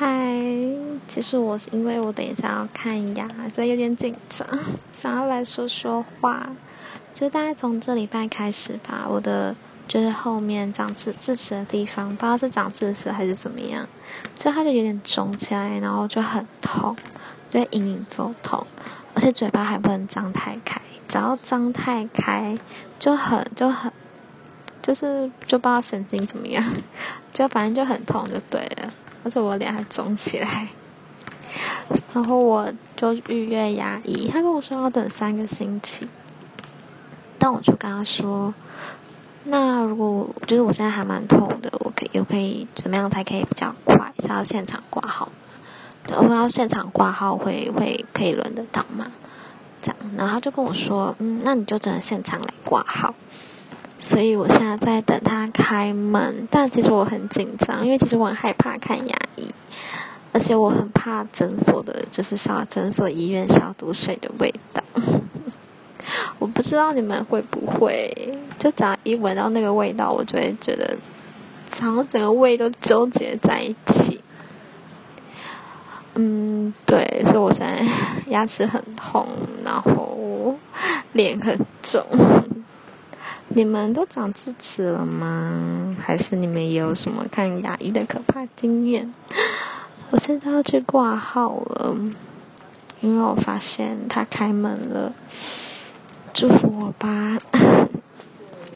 嗨，其实我是因为我等一下要看牙，所以有点紧张，想要来说说话。就大概从这礼拜开始吧，我的就是后面长智智齿的地方，不知道是长智齿还是怎么样，所以它就有点肿起来，然后就很痛，就隐隐作痛，而且嘴巴还不能张太开，只要张太开就很就很，就是就不知道神经怎么样，就反正就很痛就对了。而且我脸还肿起来，然后我就预约牙医，他跟我说要等三个星期，但我就跟他说，那如果就是我现在还蛮痛的，我可以又可以怎么样才可以比较快？是要现场挂号吗？我要现场挂号会会可以轮得到吗？这样，然后他就跟我说，嗯，那你就只能现场来挂号。所以我现在在等他开门，但其实我很紧张，因为其实我很害怕看牙医，而且我很怕诊所的，就是消诊所医院消毒水的味道。我不知道你们会不会，就只要一闻到那个味道，我就会觉得，然后整个胃都纠结在一起。嗯，对，所以我现在牙齿很痛，然后脸很肿。你们都长智齿了吗？还是你们也有什么看牙医的可怕经验？我现在要去挂号了，因为我发现他开门了，祝福我吧。